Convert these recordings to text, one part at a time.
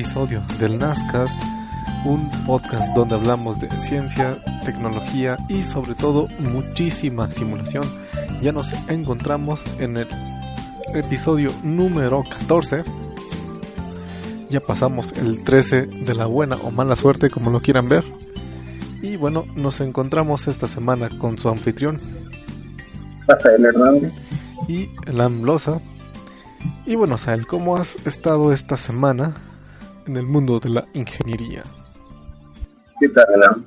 episodio del NASCAST, un podcast donde hablamos de ciencia, tecnología y sobre todo muchísima simulación. Ya nos encontramos en el episodio número 14. Ya pasamos el 13 de la buena o mala suerte, como lo quieran ver. Y bueno, nos encontramos esta semana con su anfitrión. Rafael Hernández. Y Elam Loza. Y bueno, Sael, ¿cómo has estado esta semana en el mundo de la ingeniería? ¿Qué tal, Elam?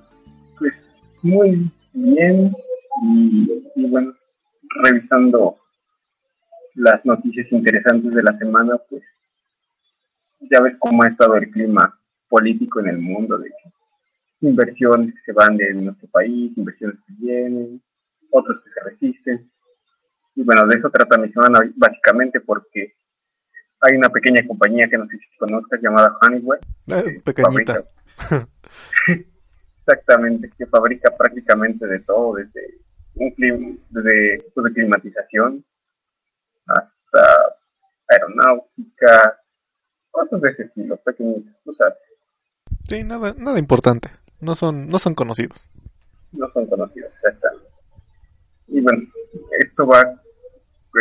Pues muy bien y, bueno, revisando las noticias interesantes de la semana, pues ya ves cómo ha estado el clima político en el mundo, de inversiones que se van de nuestro país, inversiones que vienen, otros que se resisten. Y bueno, de eso trata mi semana básicamente porque hay una pequeña compañía que no sé si conozcas llamada Honeywell. Eh, pequeñita. exactamente, que fabrica prácticamente de todo, desde un clima, desde pues, de climatización hasta aeronáutica, cosas de ese estilo, pequeñitas, tú sabes. Sí, nada, nada importante. No son, no son conocidos. No son conocidos, exactamente. Y bueno, esto va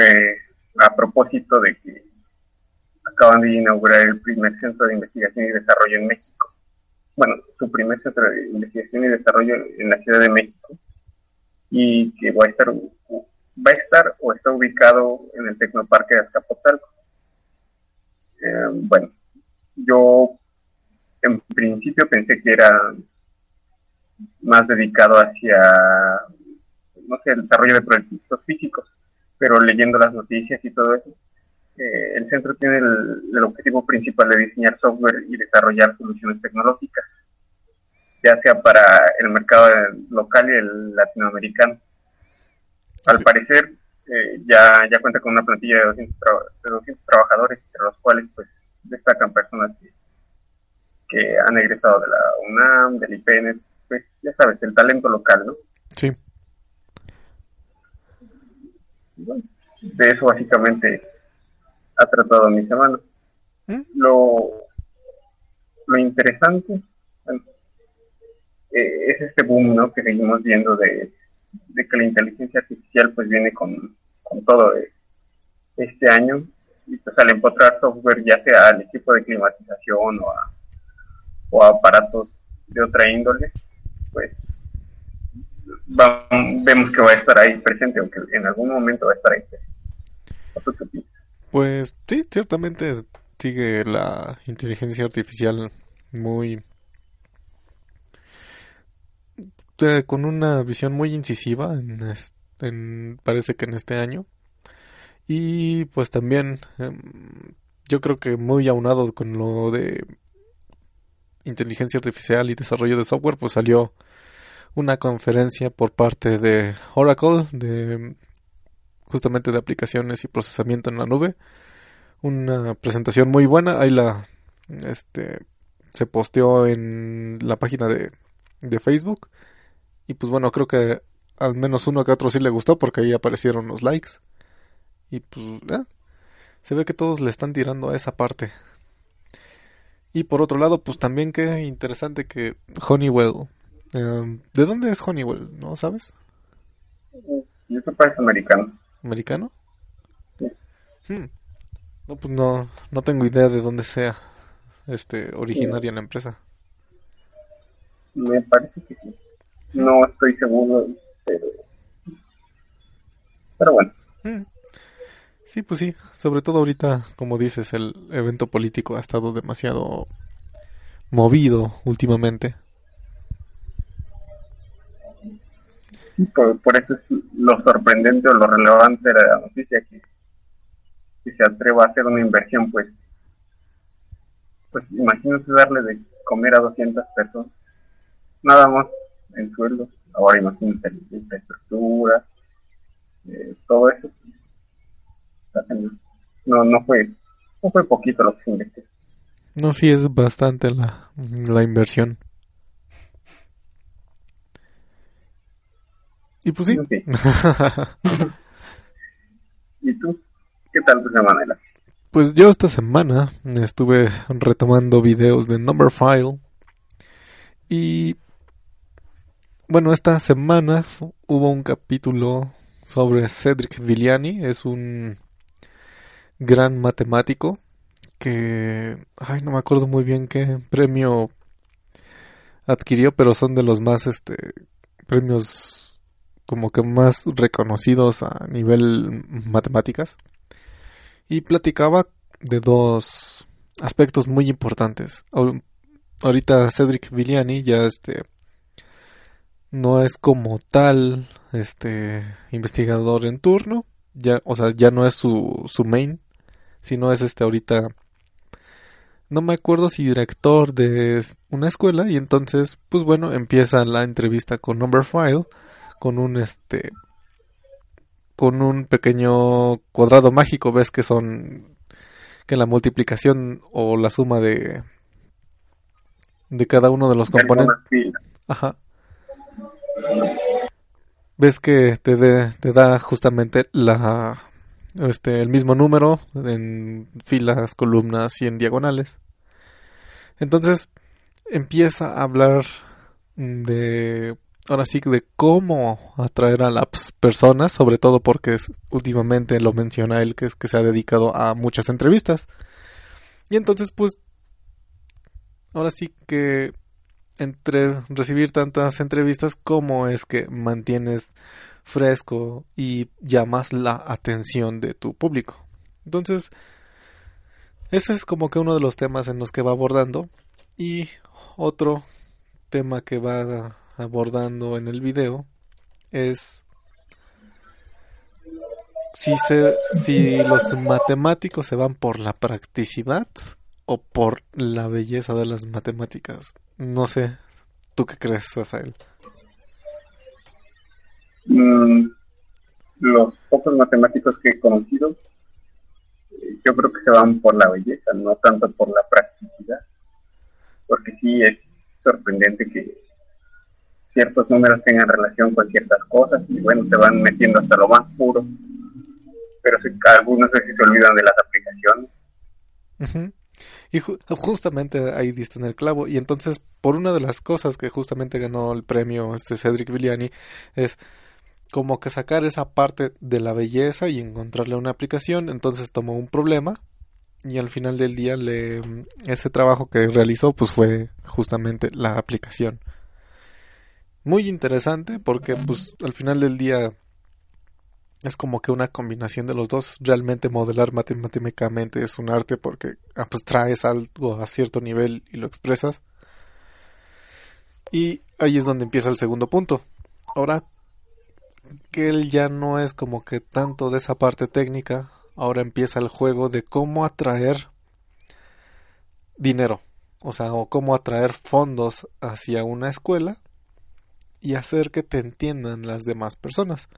eh, a propósito de que acaban de inaugurar el primer centro de investigación y desarrollo en México. Bueno, su primer centro de investigación y desarrollo en la Ciudad de México y que va a estar va a estar o está ubicado en el Tecnoparque de Azcapotzalco. Eh, bueno, yo en principio pensé que era más dedicado hacia, no sé, el desarrollo de proyectos físicos, pero leyendo las noticias y todo eso, eh, el centro tiene el, el, objetivo principal de diseñar software y desarrollar soluciones tecnológicas, ya sea para el mercado local y el latinoamericano. Al parecer, eh, ya, ya cuenta con una plantilla de 200, de 200 trabajadores, entre los cuales pues destacan personas que, que han egresado de la UNAM, del IPN, pues ya sabes, el talento local, ¿no? Sí. Bueno, de eso básicamente ha tratado mi semana. ¿Mm? Lo, lo interesante bueno, eh, es este boom ¿no? que seguimos viendo de, de, que la inteligencia artificial pues viene con, con todo este año y pues al empotrar software ya sea al equipo de climatización o a, o a aparatos de otra índole pues va, vemos que va a estar ahí presente aunque en algún momento va a estar ahí presente. Pues sí, ciertamente sigue la inteligencia artificial muy eh, con una visión muy incisiva en, parece que en este año. Y pues también eh, yo creo que muy aunado con lo de inteligencia artificial y desarrollo de software pues salió una conferencia por parte de Oracle de justamente de aplicaciones y procesamiento en la nube. Una presentación muy buena, ahí la este se posteó en la página de, de Facebook y pues bueno, creo que al menos uno que otro sí le gustó porque ahí aparecieron los likes. Y pues eh, se ve que todos le están tirando a esa parte. Y por otro lado, pues también qué interesante que Honeywell. Eh, ¿De dónde es Honeywell? ¿No sabes? Y eso parece americano. ¿Americano? Sí. Hmm. No, pues no, no tengo idea de dónde sea este originaria sí. la empresa. Me parece que sí. No estoy seguro, pero, pero bueno. Hmm. Sí, pues sí. Sobre todo ahorita, como dices, el evento político ha estado demasiado movido últimamente. Por, por, eso es lo sorprendente o lo relevante de la noticia que, que se atreva a hacer una inversión pues pues imagínate darle de comer a 200 personas nada más en sueldos ahora imagínate la infraestructura eh, todo eso no no fue no fue poquito lo que se invirtió. No sí es bastante la, la inversión Y pues sí. Okay. ¿Y tú? ¿Qué tal tu semana? pues yo esta semana estuve retomando videos de Number File y bueno, esta semana hubo un capítulo sobre Cedric Villani, es un gran matemático que, ay, no me acuerdo muy bien qué premio adquirió, pero son de los más, este, premios como que más reconocidos a nivel matemáticas. Y platicaba de dos aspectos muy importantes. Ahorita Cedric Villani ya, este, no es como tal, este, investigador en turno, ya, o sea, ya no es su, su main, sino es este ahorita no me acuerdo si director de una escuela y entonces pues bueno empieza la entrevista con Number File con un este con un pequeño cuadrado mágico ves que son que la multiplicación o la suma de de cada uno de los componentes ajá ves que te, te da justamente la este, el mismo número en filas, columnas y en diagonales. Entonces empieza a hablar de, ahora sí, de cómo atraer a las personas, sobre todo porque últimamente lo menciona él, que es que se ha dedicado a muchas entrevistas. Y entonces, pues, ahora sí que entre recibir tantas entrevistas, cómo es que mantienes fresco y llamas la atención de tu público. Entonces, ese es como que uno de los temas en los que va abordando. Y otro tema que va abordando en el video es si, se, si los matemáticos se van por la practicidad o por la belleza de las matemáticas. No sé, ¿tú qué crees, Asael? Mm, los pocos matemáticos que he conocido, eh, yo creo que se van por la belleza, no tanto por la practicidad, porque sí es sorprendente que ciertos números tengan relación con ciertas cosas y bueno, se van metiendo hasta lo más puro, pero si, algunos veces se olvidan de las aplicaciones. Y justamente ahí diste en el clavo. Y entonces, por una de las cosas que justamente ganó el premio este Cedric Villani, es como que sacar esa parte de la belleza y encontrarle una aplicación. Entonces tomó un problema y al final del día le, ese trabajo que realizó pues fue justamente la aplicación. Muy interesante porque pues al final del día es como que una combinación de los dos. Realmente modelar matemáticamente es un arte porque ah, pues traes algo a cierto nivel y lo expresas. Y ahí es donde empieza el segundo punto. Ahora, que él ya no es como que tanto de esa parte técnica, ahora empieza el juego de cómo atraer dinero, o sea, o cómo atraer fondos hacia una escuela y hacer que te entiendan las demás personas.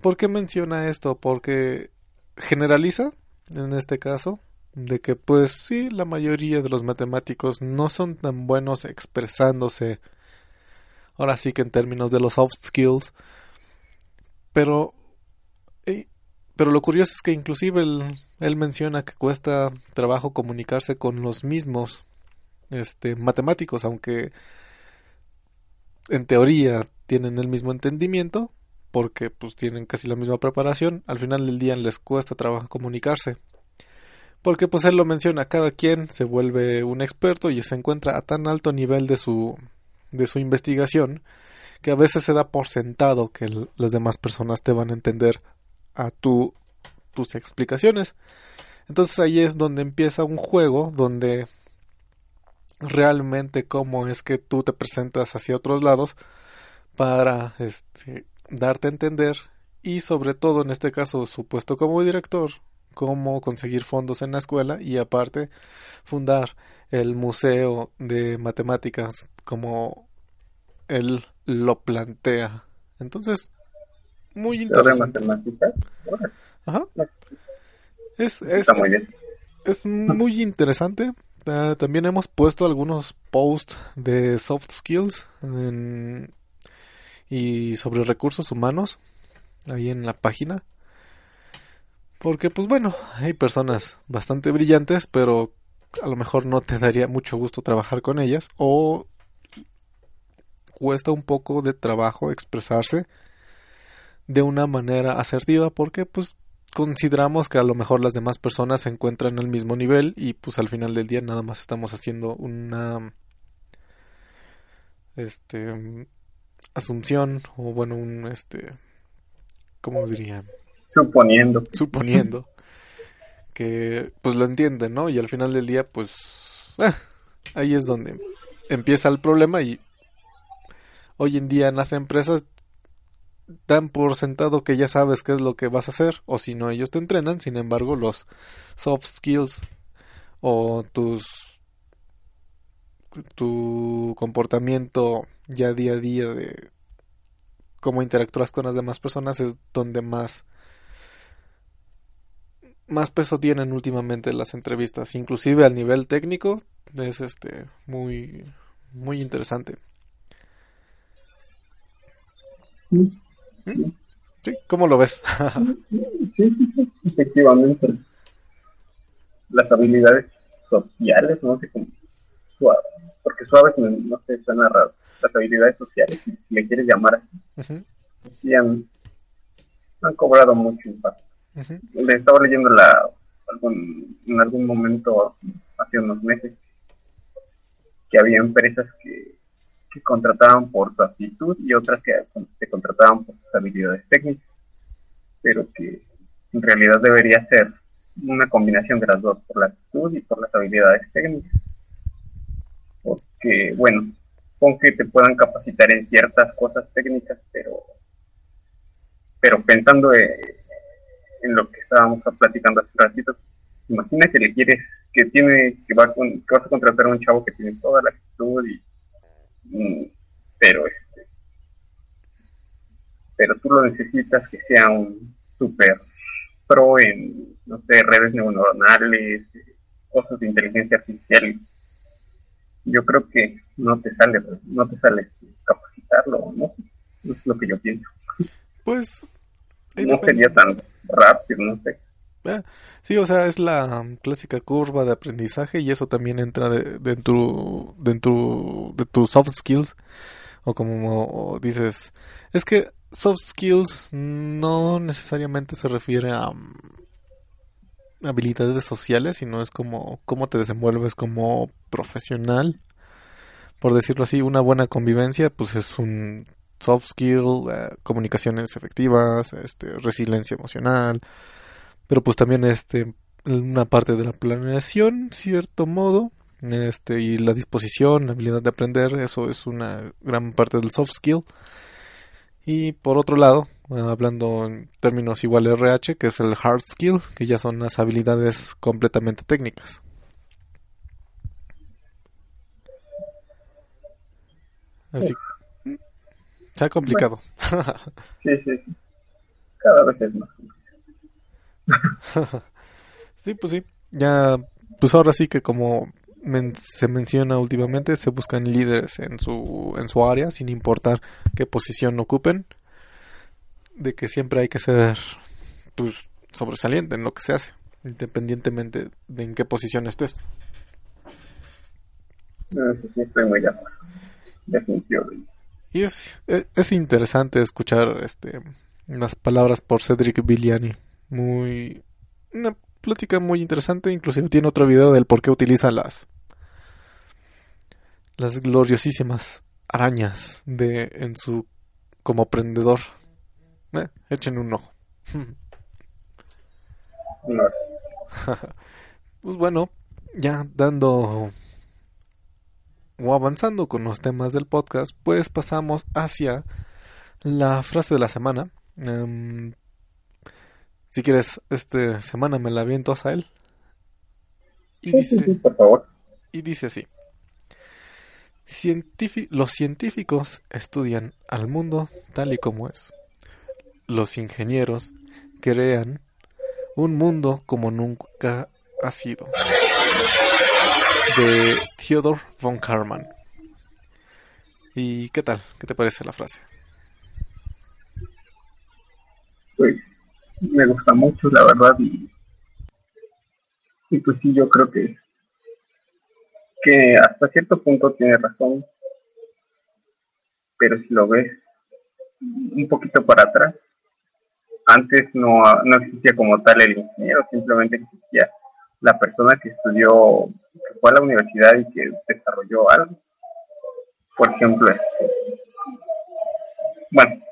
¿Por qué menciona esto? Porque generaliza, en este caso, de que pues sí, la mayoría de los matemáticos no son tan buenos expresándose, ahora sí que en términos de los soft skills, pero, pero lo curioso es que inclusive él, menciona que cuesta trabajo comunicarse con los mismos este, matemáticos, aunque en teoría tienen el mismo entendimiento, porque pues tienen casi la misma preparación, al final del día les cuesta trabajo comunicarse. Porque pues él lo menciona, cada quien se vuelve un experto y se encuentra a tan alto nivel de su de su investigación que a veces se da por sentado que las demás personas te van a entender a tu, tus explicaciones. Entonces ahí es donde empieza un juego donde realmente cómo es que tú te presentas hacia otros lados para este, darte a entender y sobre todo en este caso supuesto como director cómo conseguir fondos en la escuela y aparte fundar el museo de matemáticas como él lo plantea. Entonces, muy interesante. Ajá. Es, es, muy es muy interesante. Ah, también hemos puesto algunos posts de soft skills y sobre recursos humanos ahí en la página. Porque pues bueno, hay personas bastante brillantes, pero a lo mejor no te daría mucho gusto trabajar con ellas o cuesta un poco de trabajo expresarse de una manera asertiva porque pues consideramos que a lo mejor las demás personas se encuentran al mismo nivel y pues al final del día nada más estamos haciendo una este asunción o bueno un este cómo diría suponiendo. Suponiendo que pues lo entienden no y al final del día pues eh, ahí es donde empieza el problema y hoy en día en las empresas dan por sentado que ya sabes qué es lo que vas a hacer o si no ellos te entrenan sin embargo los soft skills o tus tu comportamiento ya día a día de cómo interactúas con las demás personas es donde más más peso tienen últimamente las entrevistas inclusive al nivel técnico es este muy muy interesante. Sí, ¿cómo lo ves? sí, efectivamente. Las habilidades sociales, no sé cómo, suave, porque suaves no, sé, suena raro. Las habilidades sociales, si le quieres llamar así, han, cobrado mucho impacto. Le estaba leyendo la, algún, en algún momento, hace unos meses, que había empresas que que contrataban por su actitud y otras que se contrataban por sus habilidades técnicas, pero que en realidad debería ser una combinación de las dos, por la actitud y por las habilidades técnicas. Porque, bueno, con que te puedan capacitar en ciertas cosas técnicas, pero, pero pensando en lo que estábamos platicando hace un ratito, imagina que le quieres, que tiene, que, va con, que vas a contratar a un chavo que tiene toda la actitud y pero este pero tú lo necesitas que sea un super pro en no sé redes neuronales cosas de inteligencia artificial. Yo creo que no te sale no te sale capacitarlo no es lo que yo pienso. Pues no sería tan rápido no sé Ah, sí, o sea, es la clásica curva de aprendizaje y eso también entra dentro, dentro de tus soft skills. O como dices, es que soft skills no necesariamente se refiere a mm, habilidades sociales, sino es como cómo te desenvuelves como profesional. Por decirlo así, una buena convivencia, pues es un soft skill, eh, comunicaciones efectivas, este, resiliencia emocional, pero pues también este una parte de la planeación cierto modo este y la disposición la habilidad de aprender eso es una gran parte del soft skill. Y por otro lado hablando en términos igual RH que es el hard skill que ya son las habilidades completamente técnicas. Así está complicado. Sí sí. Cada vez es más sí, pues sí. Ya, pues ahora sí que como se menciona últimamente, se buscan líderes en su, en su área, sin importar qué posición ocupen. De que siempre hay que ser, pues, sobresaliente en lo que se hace, independientemente de en qué posición estés. Y es, es, es interesante escuchar este las palabras por Cedric Villani muy una plática muy interesante, inclusive tiene otro video del por qué utiliza las las gloriosísimas arañas de en su como prendedor. Eh, echen un ojo. pues bueno, ya dando o avanzando con los temas del podcast, pues pasamos hacia la frase de la semana. Em, si quieres, esta semana me la aviento a él. Y dice, por favor. Y dice así. los científicos estudian al mundo tal y como es. Los ingenieros crean un mundo como nunca ha sido. De Theodor von Karman. ¿Y qué tal? ¿Qué te parece la frase? Pues me gusta mucho, la verdad, y, y pues sí, yo creo que, que hasta cierto punto tiene razón, pero si lo ves un poquito para atrás, antes no, no existía como tal el ingeniero, simplemente existía la persona que estudió, que fue a la universidad y que desarrolló algo. Por ejemplo, este, bueno,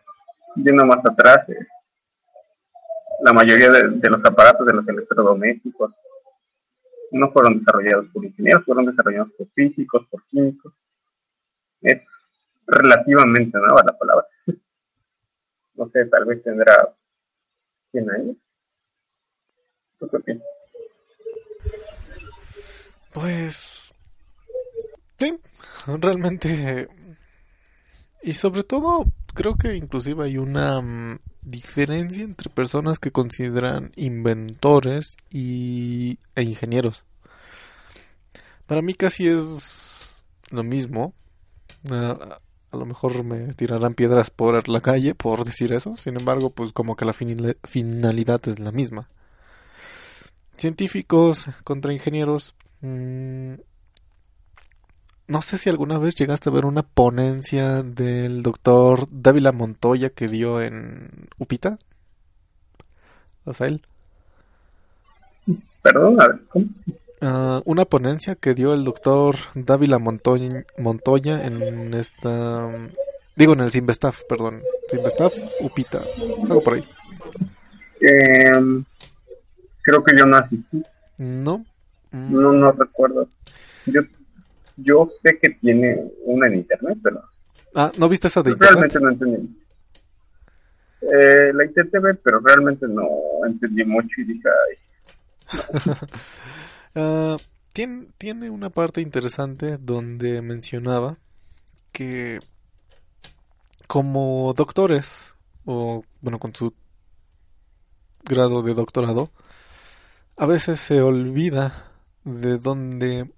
yendo más atrás, eh, la mayoría de, los aparatos de los electrodomésticos no fueron desarrollados por ingenieros, fueron desarrollados por físicos, por químicos. Es relativamente nueva la palabra. No sé, tal vez tendrá 100 años. qué Pues... Sí, realmente... Y sobre todo, creo que inclusive hay una mm, diferencia entre personas que consideran inventores y, e ingenieros. Para mí casi es lo mismo. A lo mejor me tirarán piedras por la calle por decir eso. Sin embargo, pues como que la finalidad es la misma. Científicos contra ingenieros. Mm, no sé si alguna vez llegaste a ver una ponencia del doctor Dávila Montoya que dio en Upita. ¿O él? Perdón, a ver, ¿cómo? Ah, una ponencia que dio el doctor Dávila Montoya, Montoya en esta... Digo, en el Simvestaf, perdón. Simvestaf, Upita, algo por ahí. Em, creo que yo no asistí. ¿No? No, no recuerdo. Yo, yo sé que tiene una en internet, pero... Ah, ¿no viste esa de internet? Realmente no entendí. Eh, la intenté ver, pero realmente no entendí mucho y dije, ay, Ah, tiene, tiene una parte interesante donde mencionaba que como doctores, o bueno, con su grado de doctorado, a veces se olvida de dónde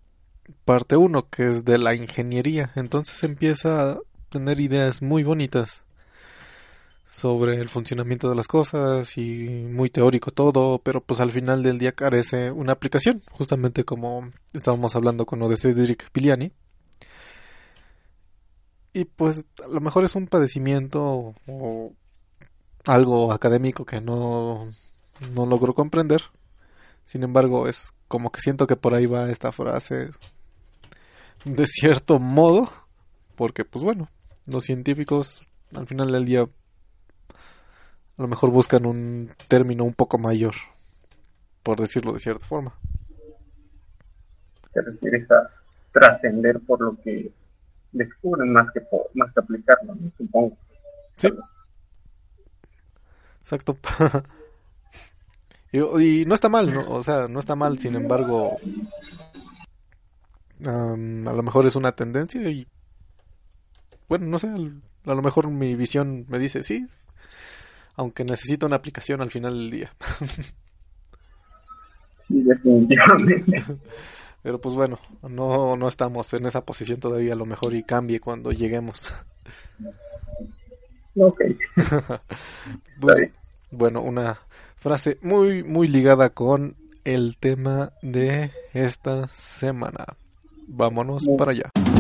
parte uno, que es de la ingeniería. Entonces empieza a tener ideas muy bonitas sobre el funcionamiento de las cosas y muy teórico todo, pero pues al final del día carece una aplicación, justamente como estábamos hablando con lo de Cedric Piliani. Y pues a lo mejor es un padecimiento o algo académico que no, no logro comprender. Sin embargo, es como que siento que por ahí va esta frase de cierto modo, porque pues bueno, los científicos al final del día a lo mejor buscan un término un poco mayor, por decirlo de cierta forma. Te refieres a trascender por lo que descubren más que por, más que aplicarlo, supongo. Sí. Exacto. y, no está mal, ¿no? o sea, no está mal, sin embargo, a lo mejor es una tendencia y bueno, no sé, a lo mejor mi visión me dice, sí, aunque necesita una aplicación al final del día. definitivamente. Pero pues bueno, no, no estamos en esa posición todavía, a lo mejor y cambie cuando lleguemos. Ok. Pues, bueno, una frase muy, muy ligada con el tema de esta semana. Vámonos para allá.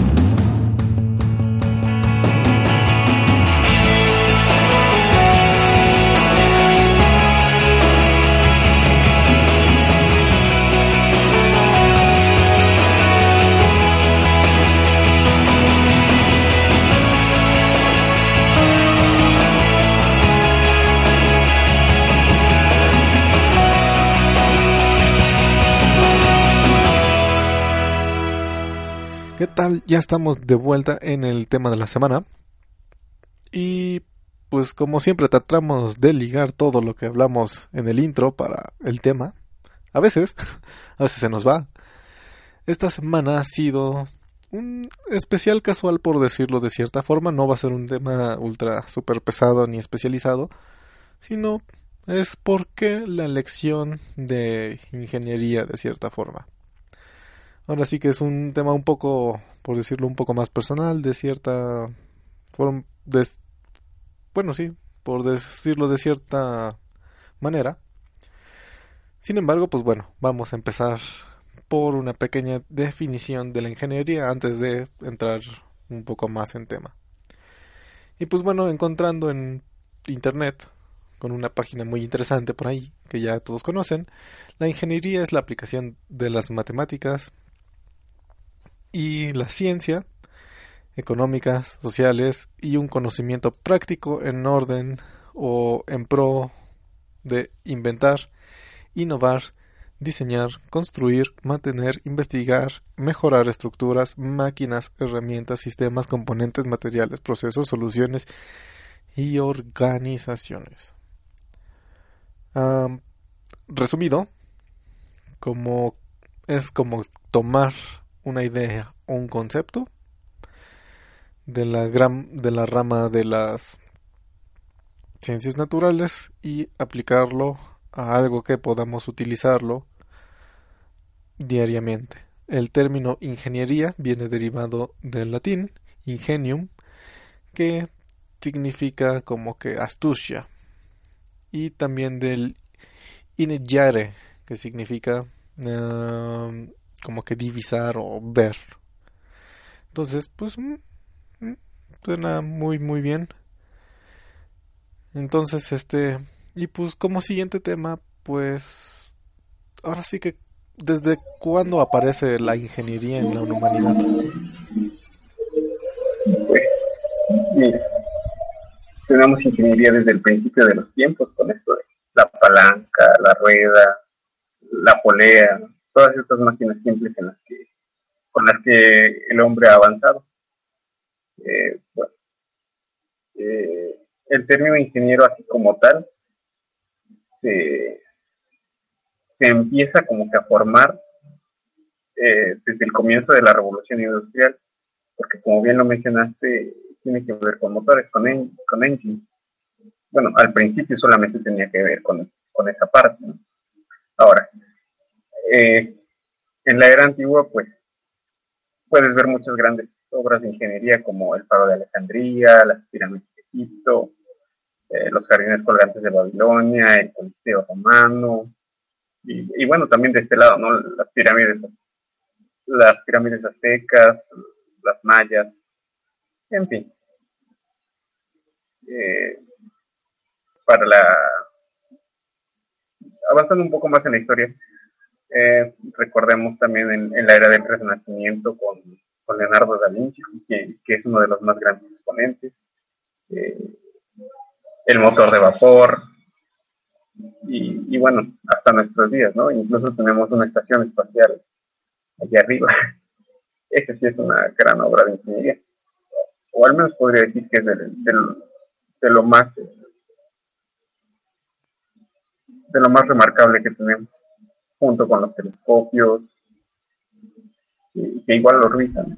¿Qué tal? Ya estamos de vuelta en el tema de la semana. Y pues como siempre tratamos de ligar todo lo que hablamos en el intro para el tema. A veces, a veces se nos va. Esta semana ha sido un especial casual por decirlo de cierta forma. No va a ser un tema ultra super pesado ni especializado. Sino es porque la lección de ingeniería de cierta forma. Ahora sí que es un tema un poco, por decirlo, un poco más personal, de cierta forma, bueno, sí, por decirlo de cierta manera. Sin embargo, pues bueno, vamos a empezar por una pequeña definición de la ingeniería antes de entrar un poco más en tema. Y pues bueno, encontrando en internet con una página muy interesante por ahí, que ya todos conocen, la ingeniería es la aplicación de las matemáticas y la ciencia económicas, sociales y un conocimiento práctico en orden o en pro de inventar, innovar, diseñar, construir, mantener, investigar, mejorar estructuras, máquinas, herramientas, sistemas, componentes, materiales, procesos, soluciones y organizaciones. Resumido, como es como tomar una idea o un concepto de la gran de la rama de las ciencias naturales y aplicarlo a algo que podamos utilizarlo diariamente. El término ingeniería viene derivado del latín ingenium, que significa como que astucia, y también del inegyare, que significa um, como que divisar o ver. Entonces, pues mm, mm, suena muy muy bien. Entonces, este y pues como siguiente tema, pues ahora sí que desde cuándo aparece la ingeniería en la humanidad. Pues, tenemos ingeniería desde el principio de los tiempos con esto de la palanca, la rueda, la polea, todas estas máquinas simples en las que, con las que el hombre ha avanzado. Eh, eh, el término ingeniero así como tal se, empieza como que a formar eh, desde el comienzo de la revolución industrial, porque como bien lo mencionaste, tiene que ver con motores, con, en, con engine. Bueno, al principio solamente tenía que ver con, con esa parte. Ahora, eh, en la era antigua, pues, puedes ver muchas grandes obras de ingeniería como el Faro de Alejandría, las pirámides de Egipto, eh, los jardines colgantes de Babilonia, el Coliseo romano, y, bueno, también de este lado, ¿no? Las pirámides, las pirámides aztecas, las mayas, en fin. Eh, para la avanzando un poco más en la historia, eh, recordemos también en, la era del Renacimiento con, Leonardo da Vinci, que, es uno de los más grandes exponentes, eh, el motor de vapor, y, bueno, hasta nuestros días, ¿no? Incluso tenemos una estación espacial allá arriba. Esa sí es una gran obra de ingeniería o al menos podría decir que es de, lo más de lo más remarcable que tenemos junto con los telescopios que igual lo revisan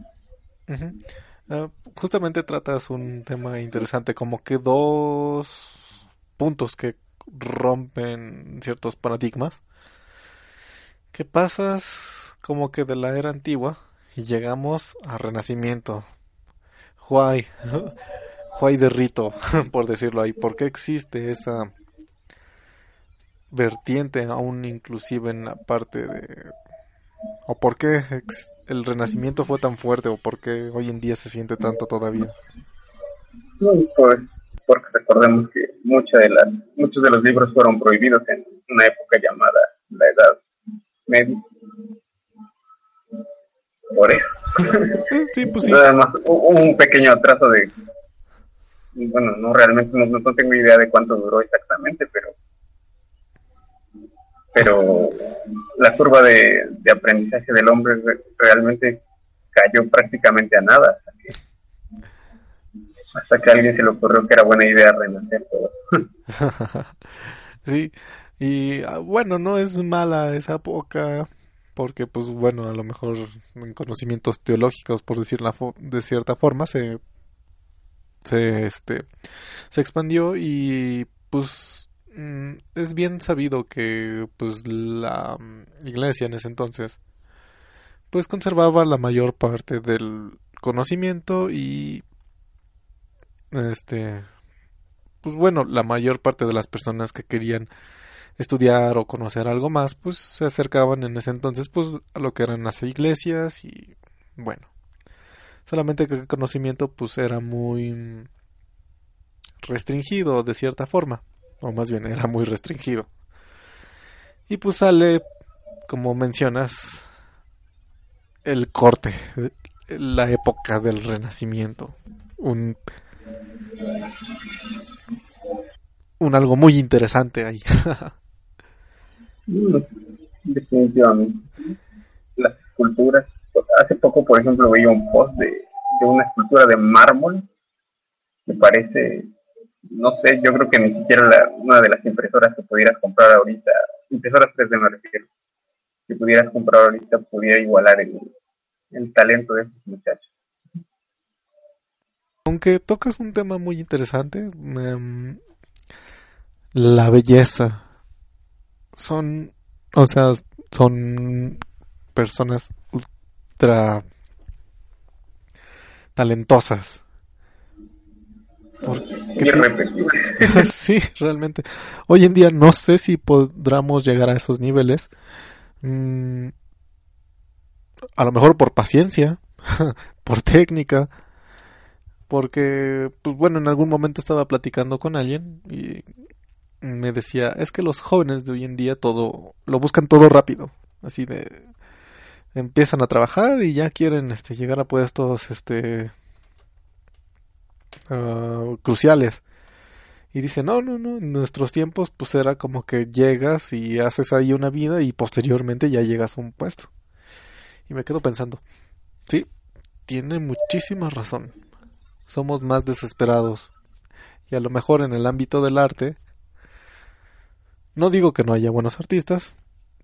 ah, justamente tratas un tema interesante como que dos puntos que rompen ciertos paradigmas. Que pasas como que de la era antigua y llegamos al renacimiento. Juay, Juay de rito, por decirlo ahí. ¿Por qué existe esa vertiente aún inclusive en la parte de... o por qué el renacimiento fue tan fuerte o por qué hoy en día se siente tanto todavía? Pues porque recordemos que mucha de las, muchos de los libros fueron prohibidos en una época llamada la Edad Media por eso. Sí, pues sí. un pequeño atraso de, bueno, no realmente no, tengo idea de cuánto duró exactamente, pero pero la curva de, aprendizaje del hombre realmente cayó prácticamente a nada hasta que, hasta que a alguien se le ocurrió que era buena idea renacer todo. sí, y ah, bueno, no es mala esa época porque pues bueno, a lo mejor en conocimientos teológicos, por decirlo de cierta forma, se, se, este, se expandió y pues es bien sabido que pues la mm, iglesia en ese entonces pues conservaba la mayor parte del conocimiento y este pues bueno la mayor parte de las personas que querían estudiar o conocer algo más, pues se acercaban en ese entonces pues a lo que eran las iglesias y bueno, solamente que el conocimiento pues era muy restringido de cierta forma, o más bien era muy restringido. Y pues sale, como mencionas, el corte, la época del renacimiento, un un algo muy interesante ahí. Mm, definitivamente. Las esculturas. Hace poco, por ejemplo, veía un post de, de una escultura de mármol. Me parece, no sé, yo creo que ni siquiera la, una de las impresoras que pudieras comprar ahorita, impresoras 3D me refiero, que pudieras comprar ahorita pudiera igualar el, el talento de esos muchachos. Aunque tocas un tema muy interesante, um, la belleza. Son, o sea, son personas ultra talentosas. sí, realmente. Hoy en día no sé si podremos llegar a esos niveles. Mm, a lo mejor por paciencia, por técnica, porque, pues bueno, en algún momento estaba platicando con alguien y me decía, es que los jóvenes de hoy en día todo, lo buscan todo rápido, así de, empiezan a trabajar y ya quieren este, llegar a puestos este, uh, cruciales. Y dice, no, no, no, en nuestros tiempos pues era como que llegas y haces ahí una vida y posteriormente ya llegas a un puesto. Y me quedo pensando, sí, tiene muchísima razón. Somos más desesperados. Y a lo mejor en el ámbito del arte, no digo que no haya buenos artistas,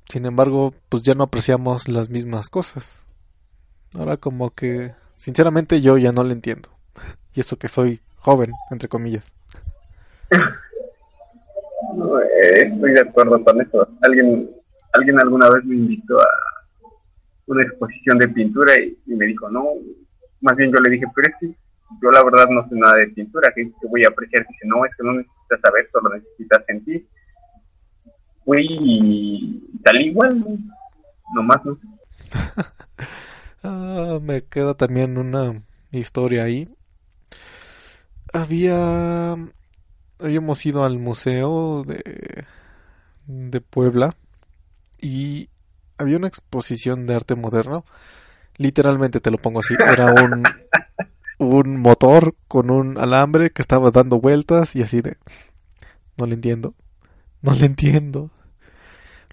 sin embargo, pues ya no apreciamos las mismas cosas. Ahora como que, sinceramente yo ya no le entiendo. Y eso que soy joven, entre comillas. Eh, estoy de acuerdo con eso. Alguien, alguien alguna vez me invitó a una exposición de pintura y, me dijo, no, más bien yo le dije, pero es que yo la verdad no sé nada de pintura, que, voy a apreciar. Dice, no, es que no necesitas saber, solo necesitas sentir fui y tal igual, nomás no. ah, me queda también una historia ahí. Había habíamos ido al museo de de Puebla y había una exposición de arte moderno. Literalmente te lo pongo así, era un un motor con un alambre que estaba dando vueltas y así de no le entiendo. No le entiendo.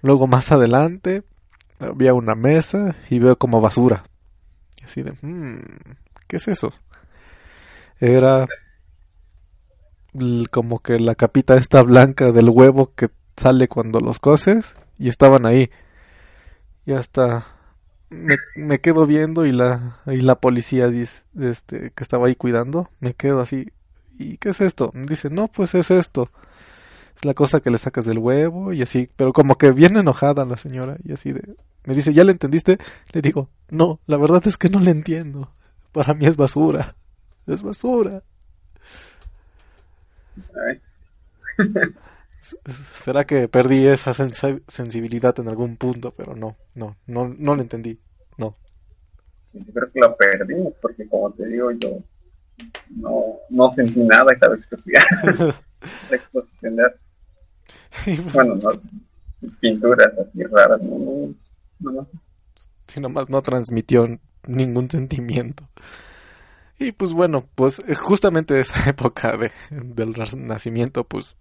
Luego más adelante había una mesa y veo como basura. Y así de, hmm, ¿qué es eso? Era como que la capita esta blanca del huevo que sale cuando los coces y estaban ahí. Y hasta me, quedo viendo y la, y la policía dice, este, que estaba ahí cuidando, me quedo así. ¿Y qué es esto? dice, no, pues es esto es la cosa que le sacas del huevo y así, pero como que viene enojada la señora y así de, me dice, ¿ya le entendiste? Le digo, no, la verdad es que no le entiendo. Para mí es basura, es basura. ¿Será que perdí esa sensibilidad en algún punto? Pero no, no, no, no le entendí, no. Yo creo que la perdí, porque como te digo, yo no, no sentí nada esta vez que fui a pues, bueno, no, pinturas así raras, no, no, Sí, nomás no transmitió ningún sentimiento. Y pues bueno, pues eh, justamente esa época de, del Renacimiento, pues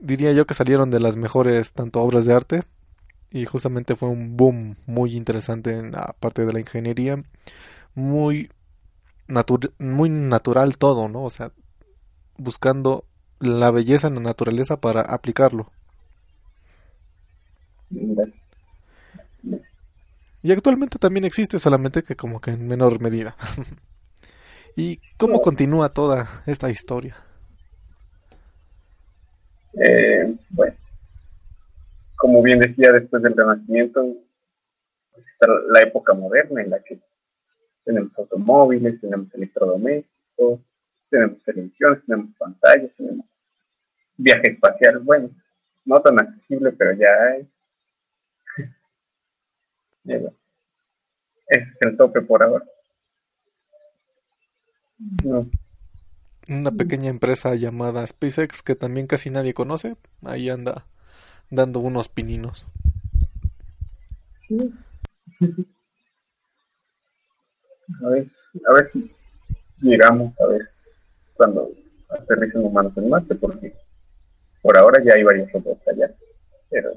diría yo que salieron de las mejores tanto obras de arte y justamente fue un boom muy interesante en la parte de la ingeniería, muy, muy natural todo, ¿no? O sea, buscando la belleza en la naturaleza para aplicarlo. Y actualmente también existe, solamente que como que en menor medida. ¿Y cómo continúa toda esta historia? Eh, bueno, como bien decía, después del Renacimiento, pues, está la época moderna en la que tenemos automóviles, tenemos electrodomésticos, tenemos televisiones, tenemos pantallas, tenemos viaje espacial, bueno, no tan accesible, pero ya hay. Ese es el tope por ahora. Una pequeña empresa llamada SpaceX que también casi nadie conoce, ahí anda dando unos pininos. A ver, a ver si llegamos a ver cuando aterricen humanos en Marte, porque por ahora ya hay varios robots allá, pero,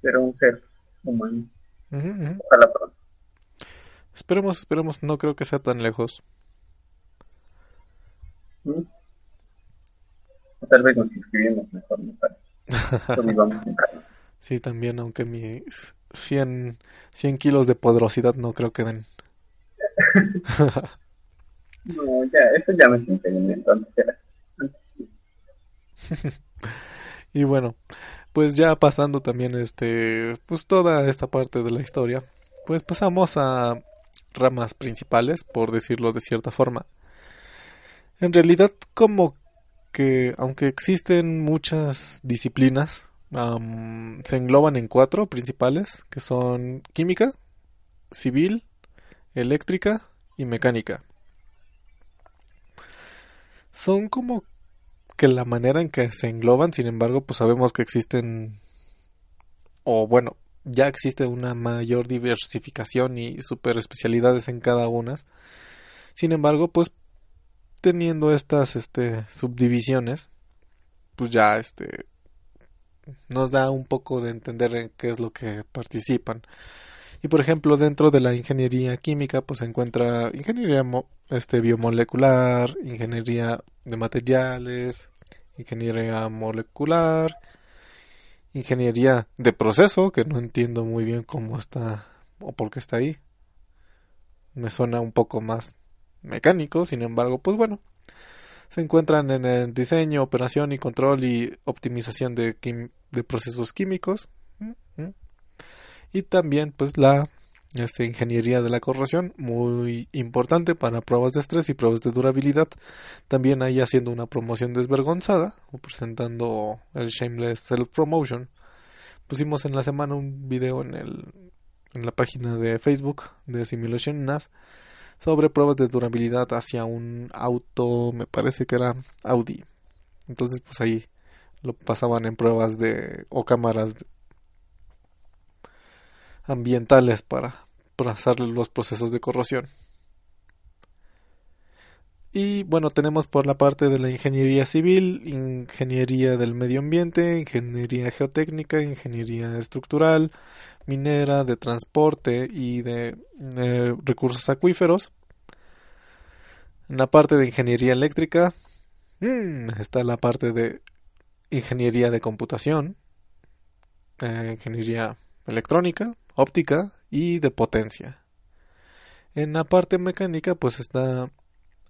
pero un ser humano. Ojalá pronto. Esperemos, esperemos, no creo que sea tan lejos. ¿Mm? Tal vez nos inscribimos mejor, me sí, también, aunque mis 100, 100 kilos de poderosidad no creo que den. no, ya, eso ya no es impedimento. y bueno, pues ya pasando también este, pues toda esta parte de la historia, pues pasamos a ramas principales, por decirlo de cierta forma. En realidad, como que aunque existen muchas disciplinas, se engloban en cuatro principales, que son química, civil, eléctrica y mecánica. Son como que la manera en que se engloban, sin embargo, pues sabemos que existen, o bueno, ya existe una mayor diversificación y super especialidades en cada una. Sin embargo, pues teniendo estas este, subdivisiones, pues ya este, nos da un poco de entender en qué es lo que participan. Y por ejemplo, dentro de la ingeniería química, pues se encuentra ingeniería este, biomolecular, ingeniería de materiales, ingeniería molecular, ingeniería de proceso, que no entiendo muy bien cómo está o por qué está ahí. Me suena un poco más mecánico, sin embargo, pues bueno, se encuentran en el diseño, operación y control y optimización de, de procesos químicos. Y también pues la este, ingeniería de la corrosión, muy importante para pruebas de estrés y pruebas de durabilidad. También ahí haciendo una promoción desvergonzada o presentando el Shameless Self Promotion. Pusimos en la semana un video en, el, en la página de Facebook de Simulation NAS sobre pruebas de durabilidad hacia un auto, me parece que era Audi. Entonces, pues ahí lo pasaban en pruebas de o cámaras ambientales para hacer los procesos de corrosión. Y bueno, tenemos por la parte de la ingeniería civil, ingeniería del medio ambiente, ingeniería geotécnica, ingeniería estructural, minera, de transporte y de eh, recursos acuíferos. En la parte de ingeniería eléctrica mm, está la parte de ingeniería de computación, eh, ingeniería electrónica, óptica y de potencia. En la parte mecánica pues está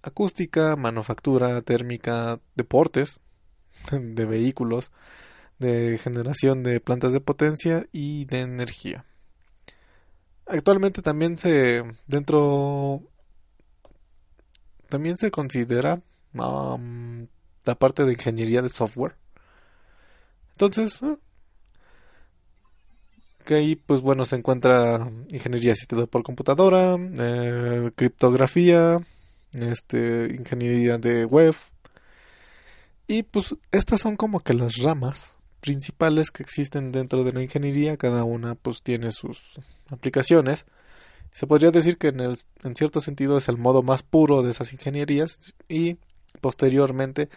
acústica, manufactura, térmica, deportes, de vehículos, de generación de plantas de potencia y de energía. Actualmente también se dentro también se considera la parte de ingeniería de software. Entonces, eh, que ahí pues bueno se encuentra ingeniería asistida por computadora, eh, criptografía, este, ingeniería de web. Y pues estas son como que las ramas principales que existen dentro de la ingeniería, cada una pues tiene sus aplicaciones. Se podría decir que en, el, en cierto sentido es el modo más puro de esas ingenierías y posteriormente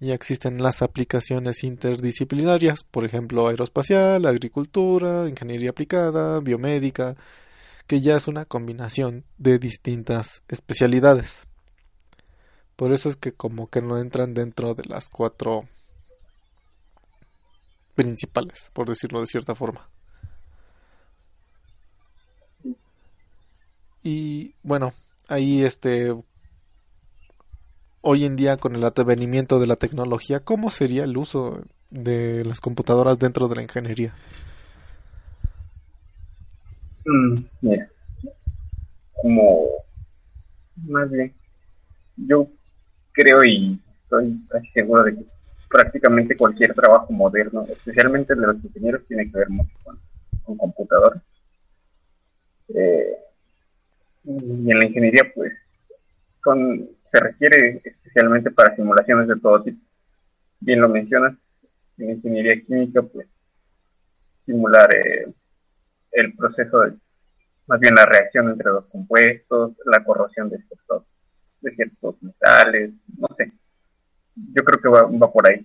ya existen las aplicaciones interdisciplinarias, por ejemplo aeroespacial, agricultura, ingeniería aplicada, biomédica, que ya es una combinación de distintas especialidades. Por eso es que como que no entran dentro de las cuatro principales, por decirlo de cierta forma. Y bueno, ahí este hoy en día con el advenimiento de la tecnología, ¿cómo sería el uso de las computadoras dentro de la ingeniería? Mm, mira, como más bien, yo creo y estoy seguro de que prácticamente cualquier trabajo moderno, especialmente el de los ingenieros, tiene que ver mucho con, con computadores. Eh, y en la ingeniería, pues, son se requiere especialmente para simulaciones de todo tipo. Bien lo mencionas, en ingeniería química, pues, simular eh, el proceso de, más bien la reacción entre los compuestos, la corrosión de ciertos, de ciertos metales, no sé. Yo creo que va, va por ahí.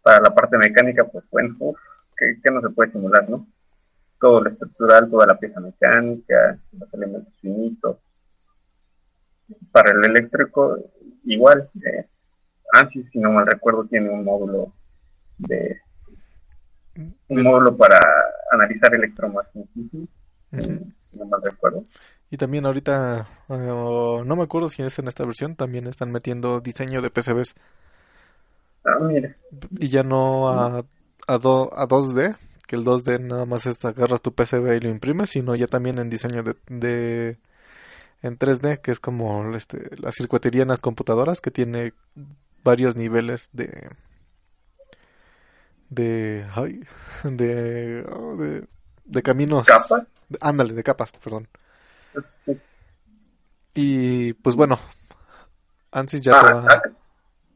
Para la parte mecánica, pues bueno, uff, ¿qué, no se puede simular, no? Todo lo estructural, toda la pieza mecánica, los elementos finitos. Para el eléctrico, igual, eh, ANSYS, si no mal recuerdo, tiene un módulo de un módulo para analizar electromagnetismo, no mal recuerdo. Y también ahorita, eh, no me acuerdo si es en esta versión, también están metiendo diseño de PCBs. Ah, mira. Y ya no a, a, a 2D, que el 2D nada más es agarras tu PCB y lo imprimes, sino ya también en diseño de, de en 3D, que es como este, la circuitería en las computadoras, que tiene varios niveles de de ay, de, oh, de, de caminos ¿Capas? ándale de capas perdón y pues bueno ANSYS ya Ah, te va ah,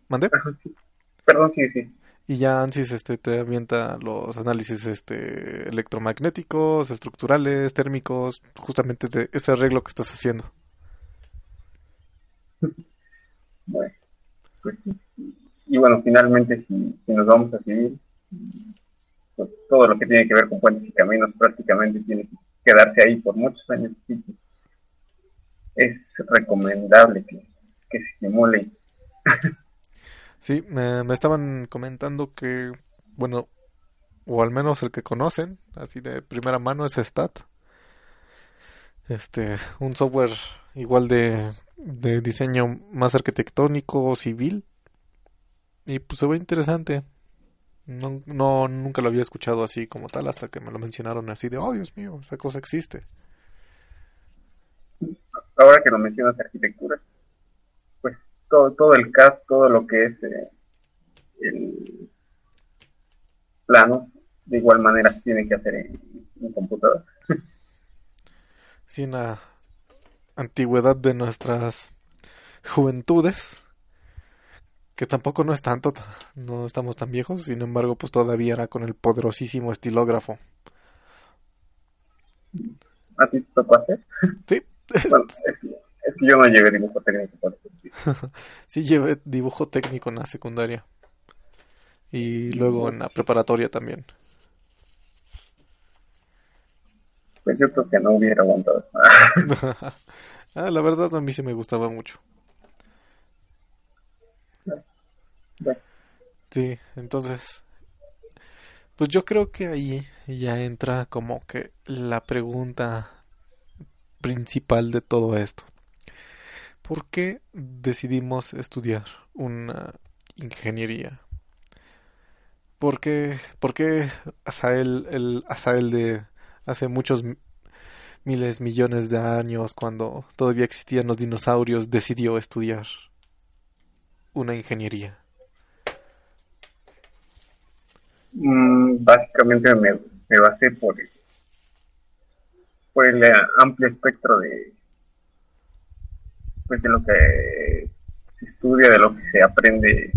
¿Mandé? perdón, sí, sí. y ya ANSYS este te avienta los análisis este electromagnéticos estructurales térmicos justamente de ese arreglo que estás haciendo Pues. Y bueno, finalmente, si, nos vamos a seguir, pues todo lo que tiene que ver con puentes y caminos prácticamente tiene que quedarse ahí por muchos años. Que Es recomendable que, que se simule. Sí, me, me estaban comentando que, bueno, o al menos el que conocen, así de primera mano, es Stat. Este, un software igual de, de diseño más arquitectónico, civil. Y pues se ve interesante. No, no, nunca lo había escuchado así como tal hasta que me lo mencionaron así de, oh Dios mío, esa cosa existe. Ahora que lo mencionas arquitectura, pues todo, todo el CAD, todo lo que es eh, el plano, de igual manera se tiene que hacer en, en computador. Sin la antigüedad de nuestras juventudes, que tampoco no es tanto, no estamos tan viejos, sin embargo, pues todavía era con el poderosísimo estilógrafo. Así te tocó hacer. Sí, Bueno, es, que- es que yo no llegué a dibujo técnico. sí llevé dibujo técnico en la secundaria y luego en la preparatoria también. Pues yo creo que no hubiera aguantado. ah, la verdad a mí sí me gustaba mucho. Sí, entonces, pues yo creo que ahí ya entra como que la pregunta principal de todo esto. ¿Por qué decidimos estudiar una ingeniería? ¿Por qué, por qué Asael, el Asael de hace muchos mi- miles, millones de años, cuando todavía existían los dinosaurios, decidió estudiar una ingeniería? Mm, básicamente me, basé por el, eh, amplio espectro de pues de lo que se estudia, de lo que se aprende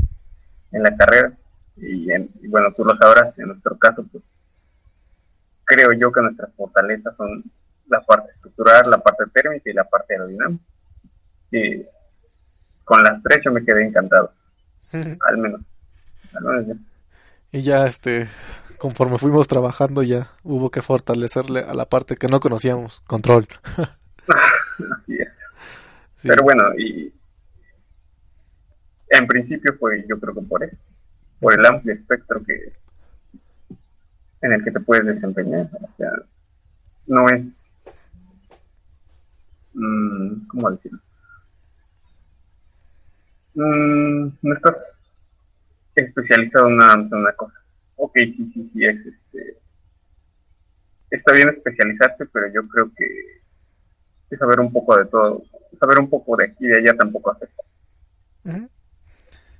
en la carrera y, en- y bueno, tú lo sabrás, en nuestro caso pues creo yo que nuestras fortalezas son la parte estructural, la parte térmica y la parte aerodinámica y con las tres yo me quedé encantado, al menos, al menos yo. Y ya, este, conforme fuimos trabajando, ya hubo que fortalecerle a la parte que no conocíamos, control. Así es. Sí. Pero bueno, y en principio fue yo creo que por eso, por el amplio espectro que en el que te puedes desempeñar. O sea, no es, mm, ¿cómo decirlo? Mm, no estás especializado en una, en una cosa. Ok, sí, sí, sí, es este. Está bien especializarse, pero yo creo que saber un poco de todo, saber un poco de aquí y de allá tampoco. Ujú.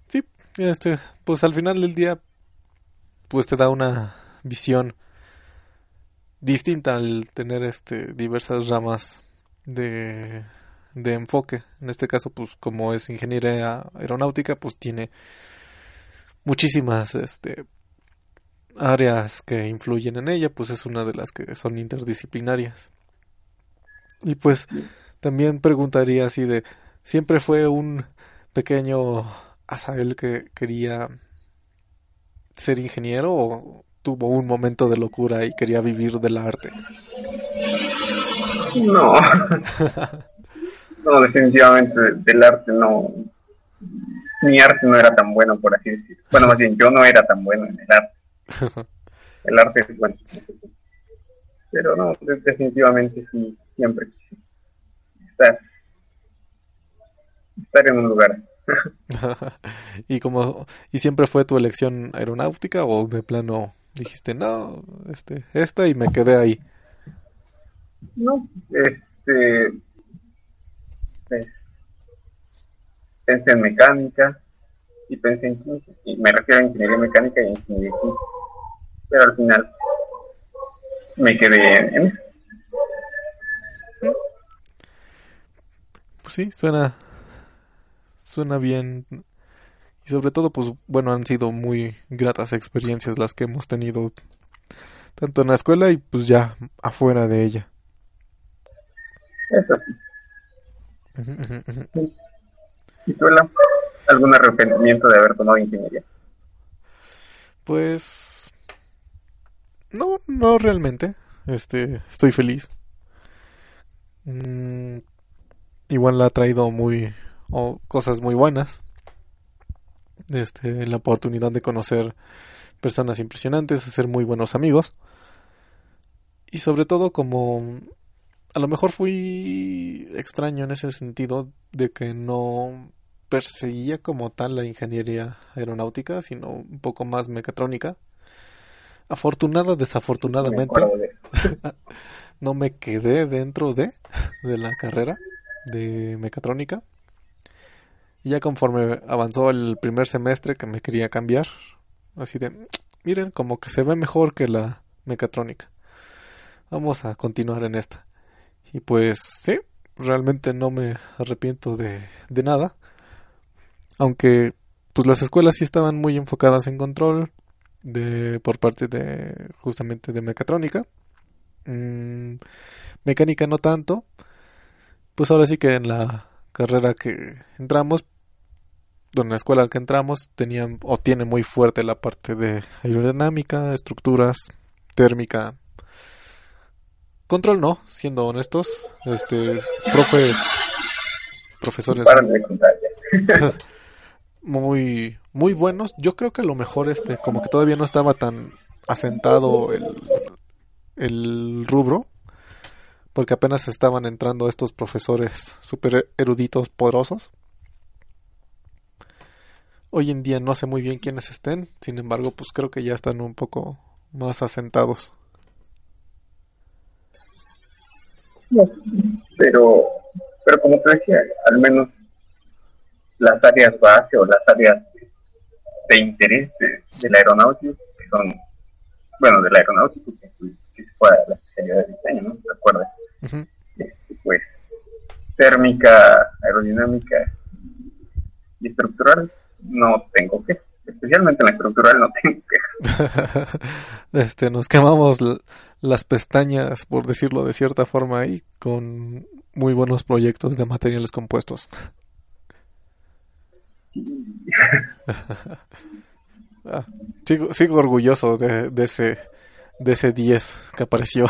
Sí, este, pues al final del día, pues te da una visión distinta al tener este diversas ramas de, de enfoque. En este caso, pues como es ingeniería aeronáutica, pues tiene muchísimas este áreas que influyen en ella, pues es una de las que son interdisciplinarias. Y pues también preguntaría así de, ¿siempre fue un pequeño Asael que quería ser ingeniero tuvo un momento de locura y quería vivir del arte? No. no, definitivamente del arte no. Mi arte no era tan bueno, por así decirlo. Bueno, más bien, yo no era tan bueno en el arte. el arte es bueno. Pero no, definitivamente sí, siempre estar, estar en un lugar. y como y siempre fue tu elección aeronáutica o de plano dijiste no este esta y me quedé ahí no este pues, pensé en mecánica y pensé en química y me refiero a ingeniería mecánica y ingeniería química pero al final me quedé en, en pues sí suena suena bien. Y sobre todo, pues bueno, han sido muy gratas experiencias las que hemos tenido, tanto en la escuela y pues ya afuera de ella. Eso ¿Y tú, algún arrepentimiento de haber tomado ingeniería? Pues no, no realmente. Este, estoy feliz. Mm, igual la ha traído muy o cosas muy buenas. Este, la oportunidad de conocer personas impresionantes, hacer muy buenos amigos. Y sobre todo como a lo mejor fui extraño en ese sentido de que no perseguía como tal la ingeniería aeronáutica, sino un poco más mecatrónica. Afortunada, desafortunadamente, no me quedé dentro de, de la carrera de mecatrónica. Y ya conforme avanzó el primer semestre que me quería cambiar, así de, miren, como que se ve mejor que la mecatrónica. Vamos a continuar en esta. Y pues sí, realmente no me arrepiento de, de nada. Aunque pues las escuelas sí estaban muy enfocadas en control de por parte de justamente de mecatrónica. Mm, mecánica no tanto. Pues ahora sí que en la carrera que entramos en la escuela que entramos tenían o tiene muy fuerte la parte de aerodinámica, estructuras, térmica. Control no, siendo honestos, este profes profesores muy muy buenos. Yo creo que a lo mejor este como que todavía no estaba tan asentado el el rubro porque apenas estaban entrando estos profesores super eruditos poderosos Hoy en día no sé muy bien quiénes estén, sin embargo, pues creo que ya están un poco más asentados. pero, pero como te decía, al menos las áreas base o las áreas de interés de, la aeronáutica, que son, bueno, de la aeronáutica, que, fue la especialidad de diseño, ¿no? ¿Te acuerdas? Este, pues térmica, aerodinámica y estructural no tengo que. Especialmente en la estructural no tengo que. este, nos quemamos las pestañas, por decirlo de cierta forma, ahí con muy buenos proyectos de materiales compuestos. Ah, sigo, sigo orgulloso de, de, ese de ese 10 que apareció.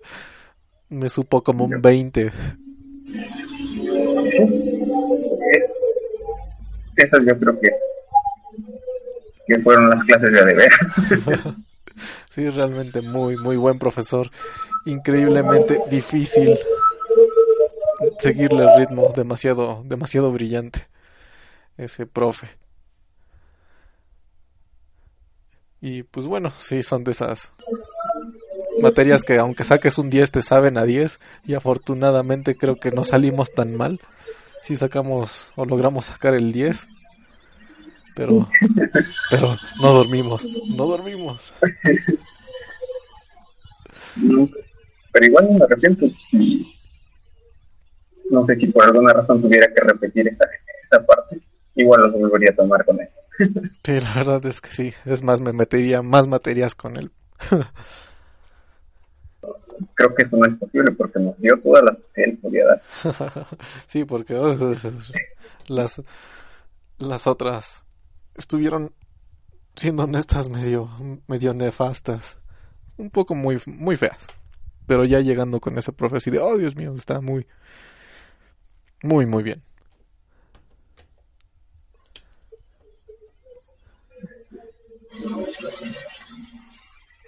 Me supo como un 20 esas yo creo que, que fueron las clases de deber. sí, realmente muy, muy buen profesor. Increíblemente difícil seguirle el ritmo, demasiado, demasiado brillante ese profe. Y pues bueno, sí, son de esas materias que aunque saques un 10 te saben a 10 y afortunadamente creo que no salimos tan mal si sacamos o logramos sacar el 10. pero, pero no dormimos, no dormimos. pero igual me arrepiento si, no sé si por alguna razón tuviera que repetir esta, esta parte, igual lo volvería a tomar con él. Sí, la verdad es que sí, es más, me metería más materias con él. Creo que eso no es posible porque nos dio todas las que él podía dar. sí, porque oh, las, las otras estuvieron siendo honestas medio, medio nefastas, un poco muy, muy feas. Pero ya llegando con esa profecía de, oh Dios mío, está muy, muy, muy bien.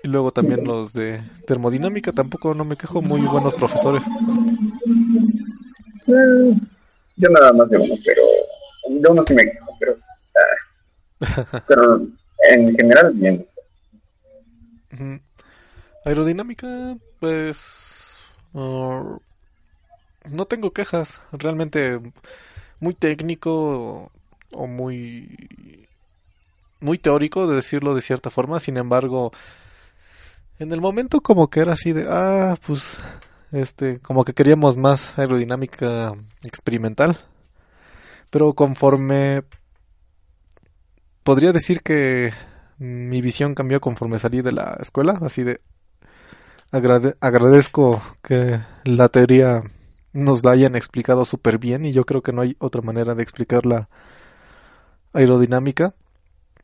Y luego también los de termodinámica, tampoco no me quejo, muy buenos profesores. Yo nada más de uno, pero de uno sí me quejo, pero, ah, pero en general bien. Aerodinámica, pues uh, no tengo quejas, realmente muy técnico o muy muy teórico de decirlo de cierta forma, sin embargo, en el momento como que era así de, ah, pues, este, como que queríamos más aerodinámica experimental, pero conforme, podría decir que mi visión cambió conforme salí de la escuela, así de, agradezco que la teoría nos la hayan explicado súper bien y yo creo que no hay otra manera de explicar la aerodinámica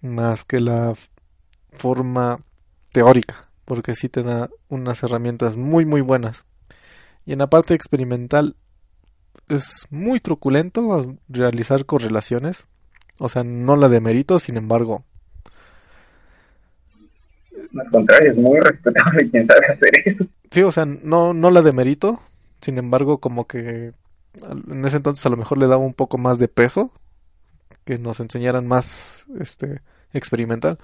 más que la forma teórica, porque sí te da unas herramientas muy muy buenas. Y en la parte experimental es muy truculento realizar correlaciones, o sea, no la de mérito, sin embargo. Al contrario, es muy respetable quien sabe hacer eso. Sí, o sea, no, no la de mérito, sin embargo, como que en ese entonces a lo mejor le daba un poco más de peso que nos enseñaran más este experimental.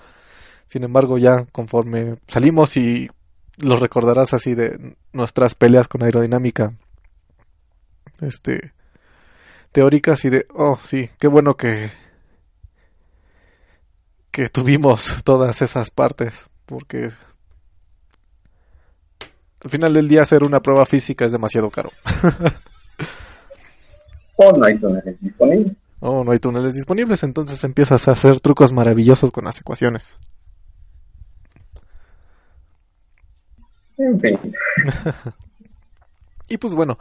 Sin embargo, ya conforme salimos y lo recordarás así de nuestras peleas con aerodinámica este teóricas y de oh sí, qué bueno que que tuvimos todas esas partes porque al final del día hacer una prueba física es demasiado caro. o no hay túneles disponibles. Oh, no hay túneles disponibles, entonces empiezas a hacer trucos maravillosos con las ecuaciones. y pues bueno,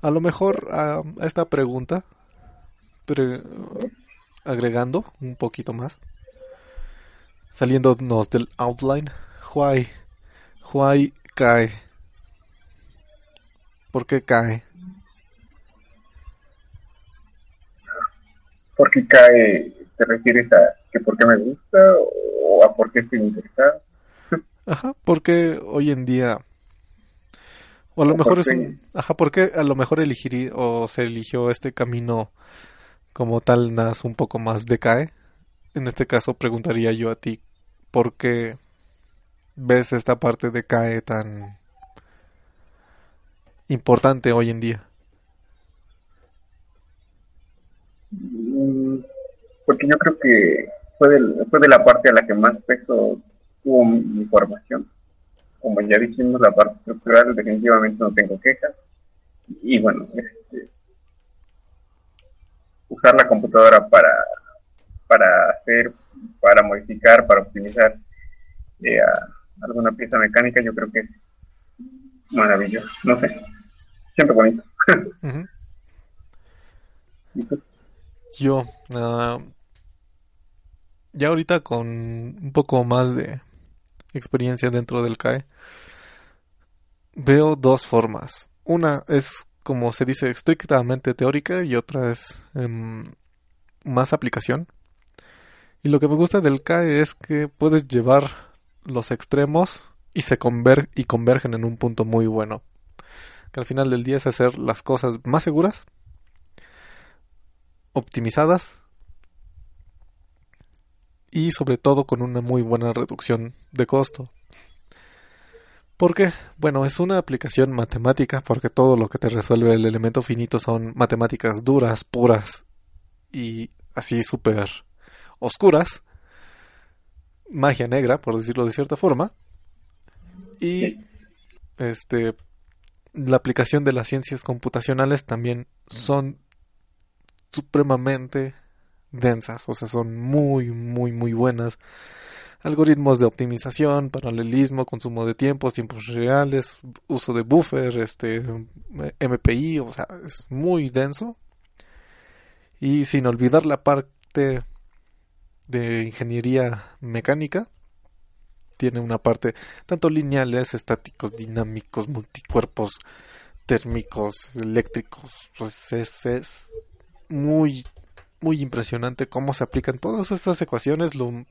a lo mejor a, esta pregunta, pero agregando un poquito más, saliéndonos del outline, why, why cae, ¿por qué cae? ¿Por qué cae? ¿Te refieres a que por qué me gusta o a por qué estoy interesado? Ajá, porque hoy en día o a lo mejor es un ajá, porque a lo mejor elegiría o se eligió este camino como tal nas un poco más decae. En este caso preguntaría yo a ti por qué ves esta parte de CAE tan importante hoy en día. Mm, porque yo creo que fue de, fue de la parte a la que más peso mi formación. Como ya dijimos, la parte estructural definitivamente no tengo quejas. Y bueno, este, usar la computadora para, para hacer, para modificar, para optimizar eh, alguna pieza mecánica, yo creo que es maravilloso. No sé, siempre bonito. Yo, uh, ya ahorita con un poco más de experiencia dentro del CAE, veo dos formas. Una es, como se dice, estrictamente teórica y otra es em, más aplicación. Y lo que me gusta del CAE es que puedes llevar los extremos y se conver y convergen en un punto muy bueno. Que al final del día es hacer las cosas más seguras optimizadas y sobre todo con una muy buena reducción de costo. Porque, bueno, es una aplicación matemática porque todo lo que te resuelve el elemento finito son matemáticas duras, puras y así súper oscuras, magia negra, por decirlo de cierta forma, y este la aplicación de las ciencias computacionales también son supremamente densas, o sea, son muy, muy, muy buenas. Algoritmos de optimización, paralelismo, consumo de tiempos, tiempos reales, uso de buffer, este, MPI, o sea, es muy denso. Y sin olvidar la parte de ingeniería mecánica, tiene una parte tanto lineales, estáticos, dinámicos, multicuerpos, térmicos, eléctricos. Pues es, es muy, muy impresionante cómo se aplican todas estas ecuaciones. Lo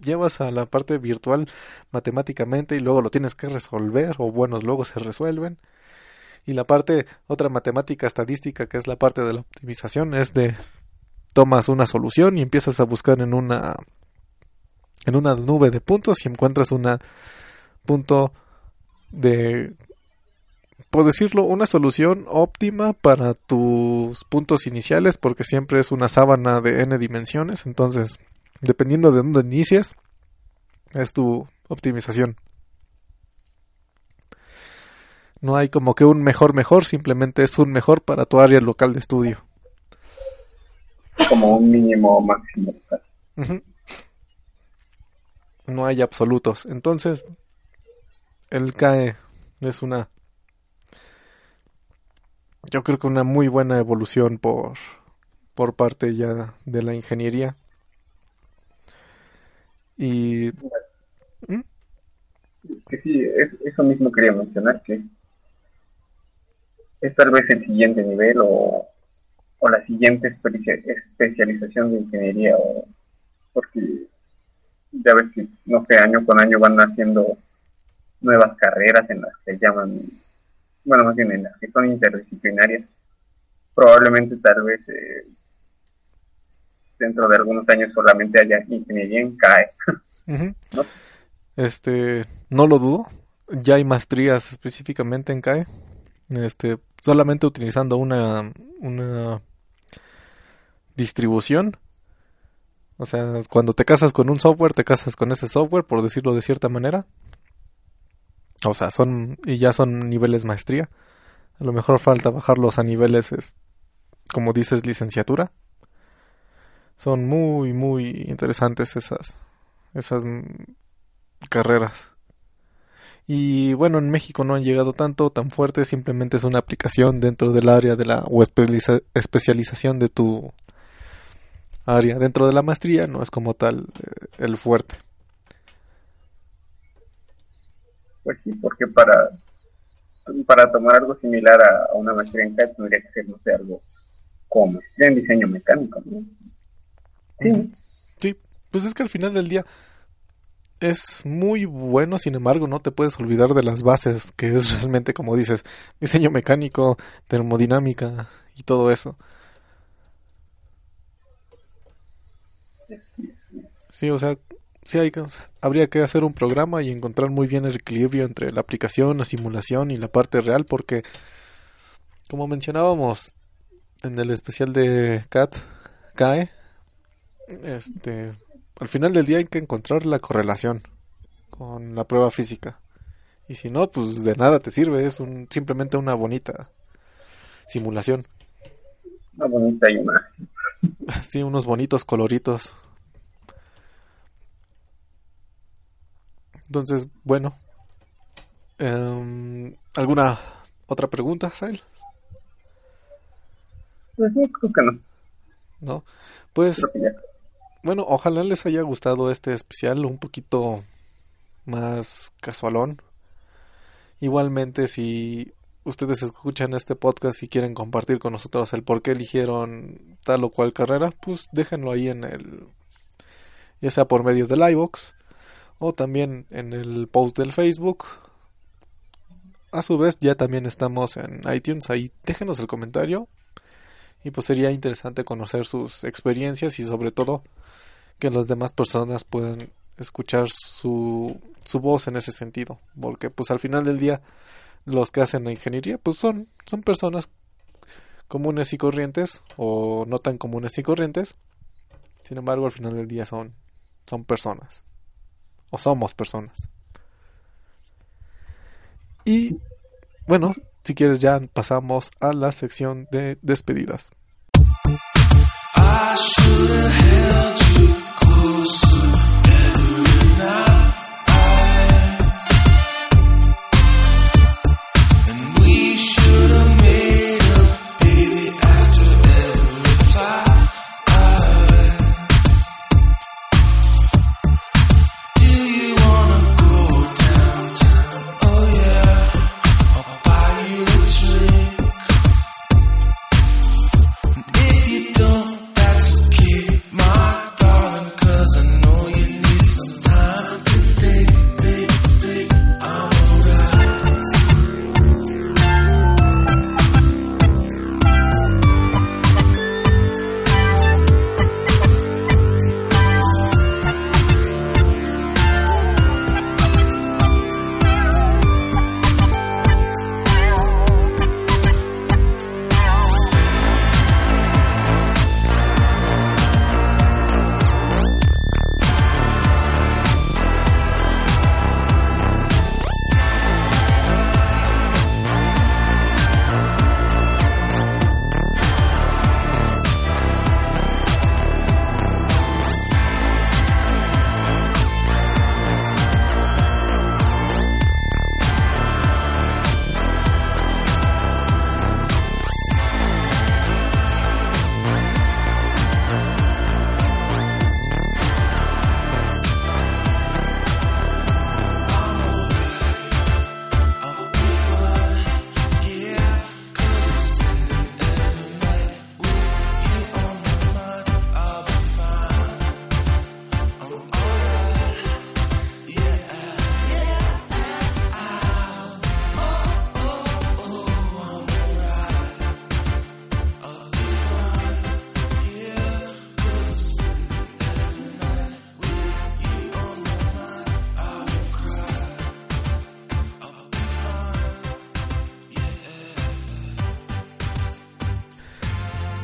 llevas a la parte virtual matemáticamente y luego lo tienes que resolver, o bueno, luego se resuelven. Y la parte, otra matemática estadística, que es la parte de la optimización, es de tomas una solución y empiezas a buscar en una en una nube de puntos y encuentras un punto de, por decirlo, una solución óptima para tus puntos iniciales porque siempre es una sábana de n dimensiones. Entonces, dependiendo de dónde inicies, es tu optimización. No hay como que un mejor mejor, simplemente es un mejor para tu área local de estudio. Como un mínimo máximo no hay absolutos. Entonces, el CAE es una, yo creo que una muy buena evolución por, por parte ya de la ingeniería. Y... ¿Mm? Que sí, eso mismo quería mencionar, que es tal vez el siguiente nivel o, o la siguiente especialización de ingeniería, o, porque ya ves que, no sé, año con año van haciendo nuevas carreras en las que llaman, bueno, más bien en las que son interdisciplinarias. Probablemente tal vez eh, dentro de algunos años solamente haya ingeniería en CAE. Este, no lo dudo. Ya hay maestrías específicamente en CAE. Este, solamente utilizando una, una distribución o sea, cuando te casas con un software, te casas con ese software, por decirlo de cierta manera. O sea, son y ya son niveles maestría. A lo mejor falta bajarlos a niveles, es, como dices, licenciatura. Son muy, muy interesantes esas, esas carreras. Y bueno, en México no han llegado tanto, tan fuerte, simplemente es una aplicación dentro del área de la o especialización de tu área. Dentro de la maestría no es como tal eh, el fuerte. Pues sí, porque para, para tomar algo similar a, una maestría en CAD tendría que ser, no sé, algo como maestría en diseño mecánico. Sí. Sí, pues es que al final del día es muy bueno, sin embargo, no te puedes olvidar de las bases, que es realmente, como dices, diseño mecánico, termodinámica y todo eso. Sí, o sea, sí hay, habría que hacer un programa y encontrar muy bien el equilibrio entre la aplicación, la simulación y la parte real, porque, como mencionábamos en el especial de CAT, CAE, este, al final del día hay que encontrar la correlación con la prueba física. Y si no, pues de nada te sirve, es un, simplemente una bonita simulación. Una bonita imagen. Sí, unos bonitos coloritos. Entonces, bueno. Em, ¿Alguna otra pregunta, Sail? Pues no, creo que no. No, pues bueno, ojalá les haya gustado este especial un poquito más casualón. Igualmente, si ustedes escuchan este podcast y quieren compartir con nosotros el por qué eligieron tal o cual carrera, pues déjenlo ahí en el ya sea por medio del iVox o también en el post del Facebook. A su vez ya también estamos en iTunes, ahí déjenos el comentario y pues sería interesante conocer sus experiencias y sobre todo que las demás personas puedan escuchar su, su voz en ese sentido, porque pues al final del día los que hacen la ingeniería pues son, son personas comunes y corrientes o no tan comunes y corrientes Sin embargo, al final del día son, son personas. O somos personas. Y bueno, si quieres ya pasamos a la sección de despedidas.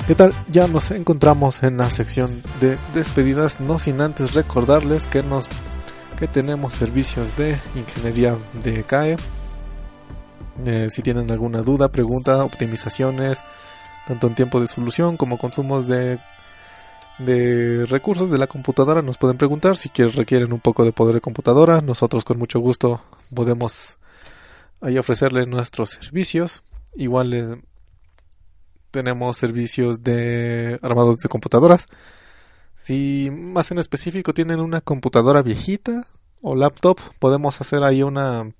¿Qué tal? Ya nos encontramos en la sección de despedidas, no sin antes recordarles que nos que tenemos servicios de ingeniería de CAE. Eh, si tienen alguna duda, pregunta, optimizaciones, tanto en tiempo de solución como consumos de, de recursos de la computadora, nos pueden preguntar. Si quieren, requieren un poco de poder de computadora, nosotros con mucho gusto podemos ahí ofrecerles nuestros servicios. Igual les tenemos servicios de armados de computadoras. Si más en específico tienen una computadora viejita o laptop, podemos hacer ahí una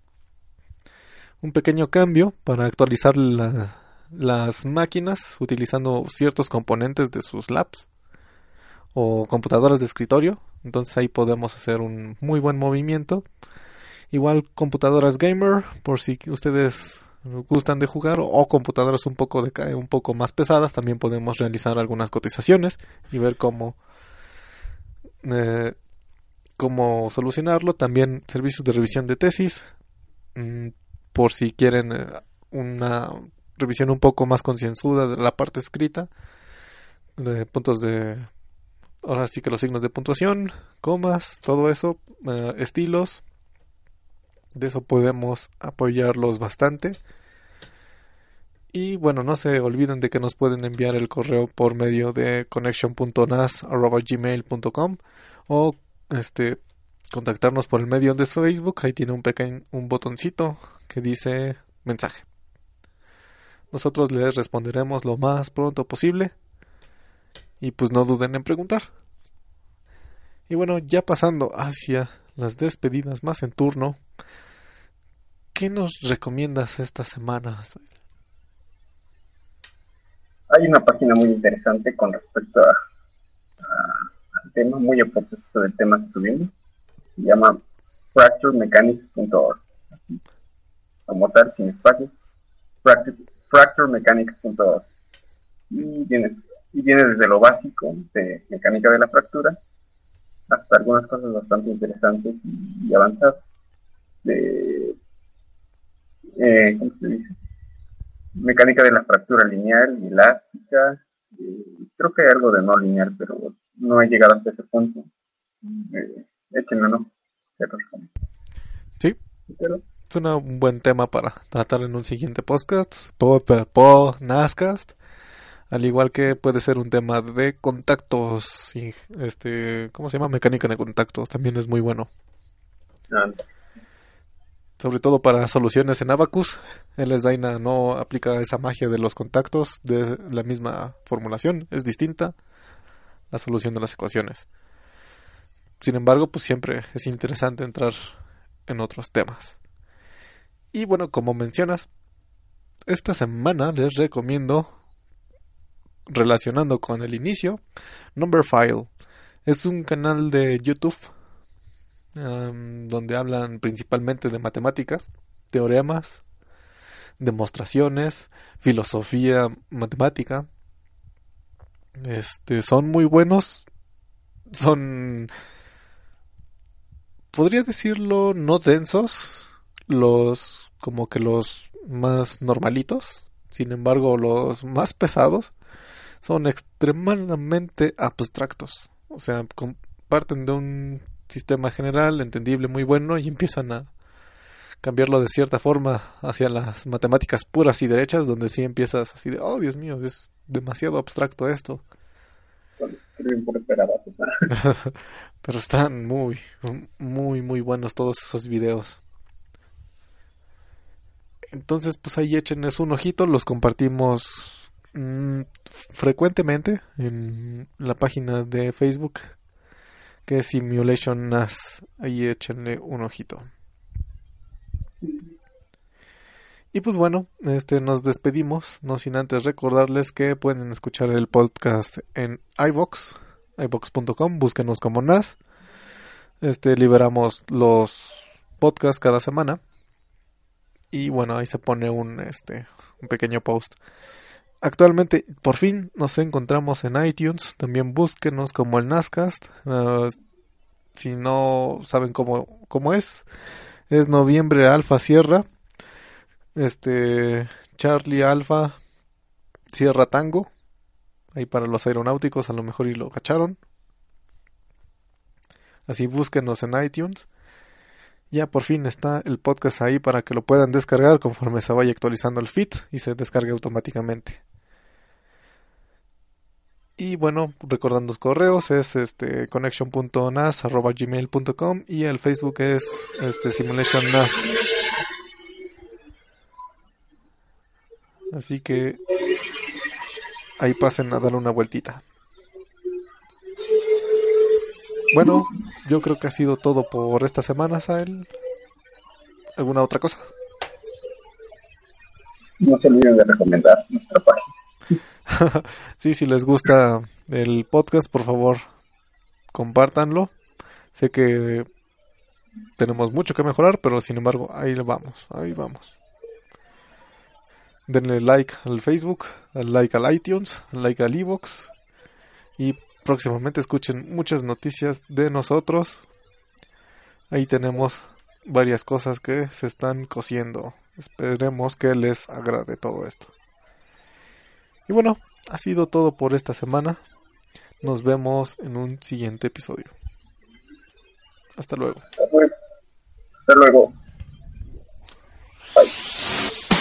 un pequeño cambio para actualizar las máquinas utilizando ciertos componentes de sus labs o computadoras de escritorio. Entonces ahí podemos hacer un muy buen movimiento. Igual computadoras gamer, por si ustedes gustan de jugar o computadoras un poco de un poco más pesadas también podemos realizar algunas cotizaciones y ver cómo eh, cómo solucionarlo. También servicios de revisión de tesis mm, por si quieren eh, una revisión un poco más concienzuda de la parte escrita de puntos de ahora sí que los signos de puntuación comas todo eso eh, estilos de eso podemos apoyarlos bastante. Y bueno, no se olviden de que nos pueden enviar el correo por medio de connection.nas.gmail.com o este contactarnos por el medio de Facebook. Ahí tiene un pequeño un botoncito que dice mensaje. Nosotros les responderemos lo más pronto posible. Y pues no duden en preguntar. Y bueno, ya pasando hacia las despedidas más en turno. ¿Qué nos recomiendas esta semana? Hay una página muy interesante con respecto a, al tema, muy a propósito del tema que tuvimos. Se llama fracturemechanics.org. Como tal, sin espacio. Fracturemechanics.org. Y viene, y viene desde lo básico de mecánica de la fractura hasta algunas cosas bastante interesantes y avanzadas. De eh, ¿cómo se dice? Mecánica de la fractura lineal y elástica. Eh, creo que hay algo de no lineal, pero no he llegado hasta ese punto, eh, échenlo, ¿no? Sí. Es un buen tema para tratar en un siguiente podcast, po, po, Nascast. Al igual que puede ser un tema de contactos, este, ¿cómo se llama? Mecánica de contactos, también es muy bueno. Sobre todo para soluciones en Abacus. El Daina no aplica esa magia de los contactos de la misma formulación, es distinta la solución de las ecuaciones. Sin embargo, pues siempre es interesante entrar en otros temas. Y bueno, como mencionas, esta semana les recomiendo, relacionando con el inicio, Number File. Es un canal de YouTube donde hablan principalmente de matemáticas, teoremas, demostraciones, filosofía matemática. Este, son muy buenos, son podría decirlo no densos, los como que los más normalitos, sin embargo los más pesados son extremadamente abstractos, o sea, parten de un sistema general entendible muy bueno y empiezan a cambiarlo de cierta forma hacia las matemáticas puras y derechas, donde sí empiezas así de, oh Dios mío, es demasiado abstracto esto. Pero están muy, muy, muy buenos todos esos videos. Entonces, pues ahí échenles un ojito, los compartimos mm, frecuentemente en la página de Facebook que es Simulation NAS. Ahí échenle un ojito. Y pues bueno, este nos despedimos, no sin antes recordarles que pueden escuchar el podcast en iVox, iVox.com, búsquenos como NAS. Este liberamos los podcasts cada semana. Y bueno, ahí se pone un este un pequeño post. Actualmente, por fin nos encontramos en iTunes. También búsquenos como el Nascast. Ah, si no saben cómo, cómo es, es noviembre Alfa Sierra. Este Charlie Alpha Sierra Tango. Ahí para los aeronáuticos a lo mejor y lo cacharon. Así búsquenos en iTunes. Ya por fin está el podcast ahí para que lo puedan descargar conforme se vaya actualizando el feed y se descargue automáticamente y bueno, recordando los correos es este connection.nas@gmail.com y el Facebook es este simulationnas. Así que ahí pasen a dar una vueltita. Bueno, yo creo que ha sido todo por esta semana, Sael. ¿Alguna otra cosa? No se olviden de recomendar nuestra página. sí, si les gusta el podcast, por favor, compártanlo. Sé que tenemos mucho que mejorar, pero sin embargo, ahí vamos, ahí vamos denle like al Facebook, like al iTunes, like al Evox y próximamente escuchen muchas noticias de nosotros. Ahí tenemos varias cosas que se están cosiendo. Esperemos que les agrade todo esto. Y bueno, ha sido todo por esta semana. Nos vemos en un siguiente episodio. Hasta luego. Hasta luego. Bye.